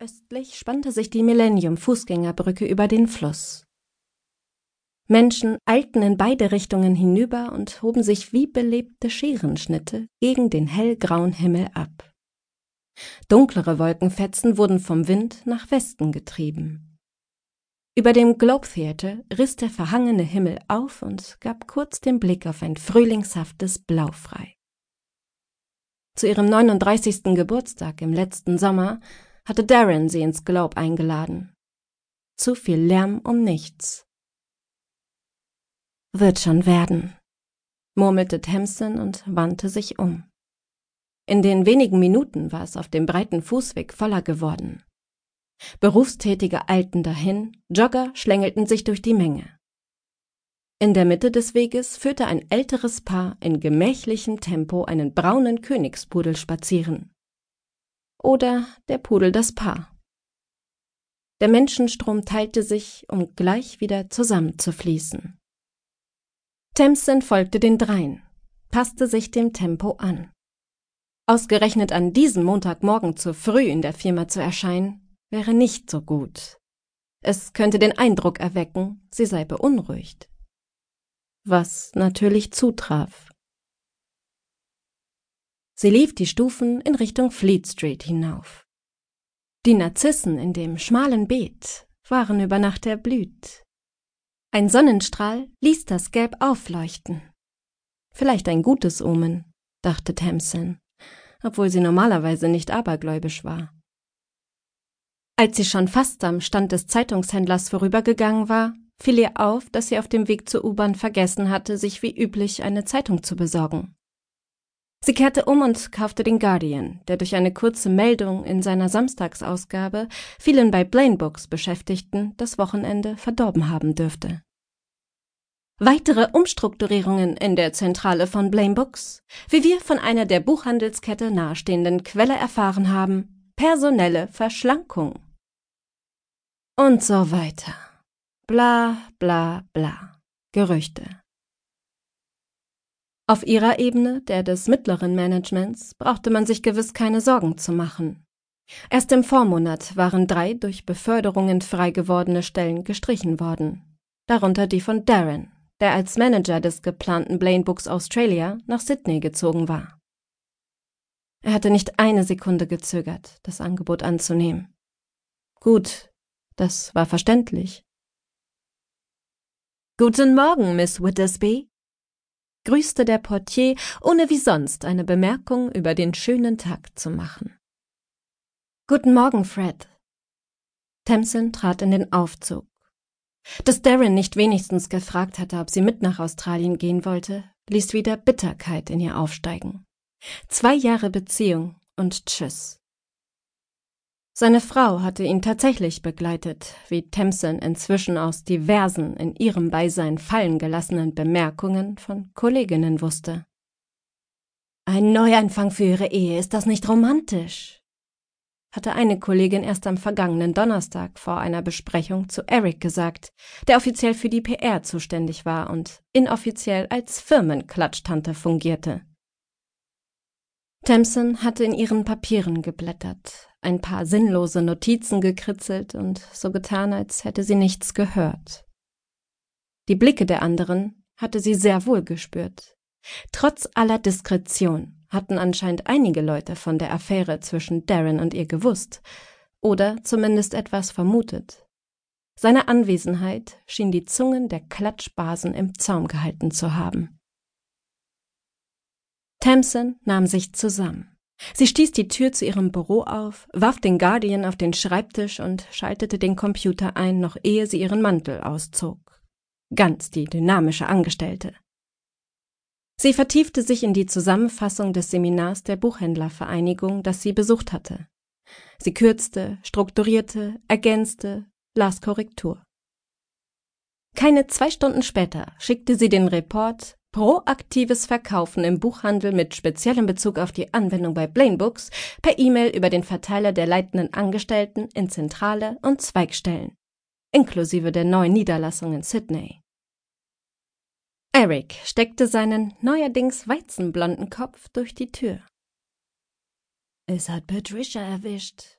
Östlich spannte sich die Millennium-Fußgängerbrücke über den Fluss. Menschen eilten in beide Richtungen hinüber und hoben sich wie belebte Scherenschnitte gegen den hellgrauen Himmel ab. Dunklere Wolkenfetzen wurden vom Wind nach Westen getrieben. Über dem Globe Theatre riss der verhangene Himmel auf und gab kurz den Blick auf ein frühlingshaftes Blau frei. Zu ihrem 39. Geburtstag im letzten Sommer hatte Darren sie ins Globe eingeladen. Zu viel Lärm um nichts. Wird schon werden, murmelte Tamsin und wandte sich um. In den wenigen Minuten war es auf dem breiten Fußweg voller geworden. Berufstätige eilten dahin, Jogger schlängelten sich durch die Menge. In der Mitte des Weges führte ein älteres Paar in gemächlichem Tempo einen braunen Königspudel spazieren. Oder der Pudel das Paar. Der Menschenstrom teilte sich, um gleich wieder zusammenzufließen. Tamsin folgte den dreien, passte sich dem Tempo an. Ausgerechnet an diesem Montagmorgen zu früh in der Firma zu erscheinen, wäre nicht so gut. Es könnte den Eindruck erwecken, sie sei beunruhigt. Was natürlich zutraf. Sie lief die Stufen in Richtung Fleet Street hinauf. Die Narzissen in dem schmalen Beet waren über Nacht erblüht. Ein Sonnenstrahl ließ das Gelb aufleuchten. Vielleicht ein gutes Omen, dachte Tamsin, obwohl sie normalerweise nicht abergläubisch war. Als sie schon fast am Stand des Zeitungshändlers vorübergegangen war, fiel ihr auf, dass sie auf dem Weg zur U-Bahn vergessen hatte, sich wie üblich eine Zeitung zu besorgen. Sie kehrte um und kaufte den Guardian, der durch eine kurze Meldung in seiner Samstagsausgabe vielen bei Blaine Books Beschäftigten das Wochenende verdorben haben dürfte. Weitere Umstrukturierungen in der Zentrale von Blame Books, wie wir von einer der Buchhandelskette nahestehenden Quelle erfahren haben, personelle Verschlankung. Und so weiter. Bla bla bla. Gerüchte. Auf ihrer Ebene, der des mittleren Managements, brauchte man sich gewiss keine Sorgen zu machen. Erst im Vormonat waren drei durch Beförderungen frei gewordene Stellen gestrichen worden, darunter die von Darren, der als Manager des geplanten Blaine Books Australia nach Sydney gezogen war. Er hatte nicht eine Sekunde gezögert, das Angebot anzunehmen. Gut, das war verständlich. Guten Morgen, Miss Wittersby, grüßte der Portier, ohne wie sonst eine Bemerkung über den schönen Tag zu machen. Guten Morgen, Fred. Tamsin trat in den Aufzug. Dass Darren nicht wenigstens gefragt hatte, ob sie mit nach Australien gehen wollte, ließ wieder Bitterkeit in ihr aufsteigen. Zwei Jahre Beziehung und Tschüss. Seine Frau hatte ihn tatsächlich begleitet, wie Tamsin inzwischen aus diversen in ihrem Beisein fallen gelassenen Bemerkungen von Kolleginnen wusste. Ein Neuanfang für ihre Ehe, ist das nicht romantisch? hatte eine Kollegin erst am vergangenen Donnerstag vor einer Besprechung zu Eric gesagt, der offiziell für die PR zuständig war und inoffiziell als Firmenklatsch-Tante fungierte. Tamsin hatte in ihren Papieren geblättert, ein paar sinnlose Notizen gekritzelt und so getan, als hätte sie nichts gehört. Die Blicke der anderen hatte sie sehr wohl gespürt. Trotz aller Diskretion hatten anscheinend einige Leute von der Affäre zwischen Darren und ihr gewusst oder zumindest etwas vermutet. Seine Anwesenheit schien die Zungen der Klatschbasen im Zaum gehalten zu haben. Tamsin nahm sich zusammen. Sie stieß die Tür zu ihrem Büro auf, warf den Guardian auf den Schreibtisch und schaltete den Computer ein, noch ehe sie ihren Mantel auszog. Ganz die dynamische Angestellte. Sie vertiefte sich in die Zusammenfassung des Seminars der Buchhändlervereinigung, das sie besucht hatte. Sie kürzte, strukturierte, ergänzte, las Korrektur. Keine zwei Stunden später schickte sie den Report Proaktives Verkaufen im Buchhandel mit speziellem Bezug auf die Anwendung bei Blaine Books per E-Mail über den Verteiler der leitenden Angestellten in Zentrale und Zweigstellen, inklusive der neuen Niederlassung in Sydney. Eric steckte seinen neuerdings weizenblonden Kopf durch die Tür. Es hat Patricia erwischt,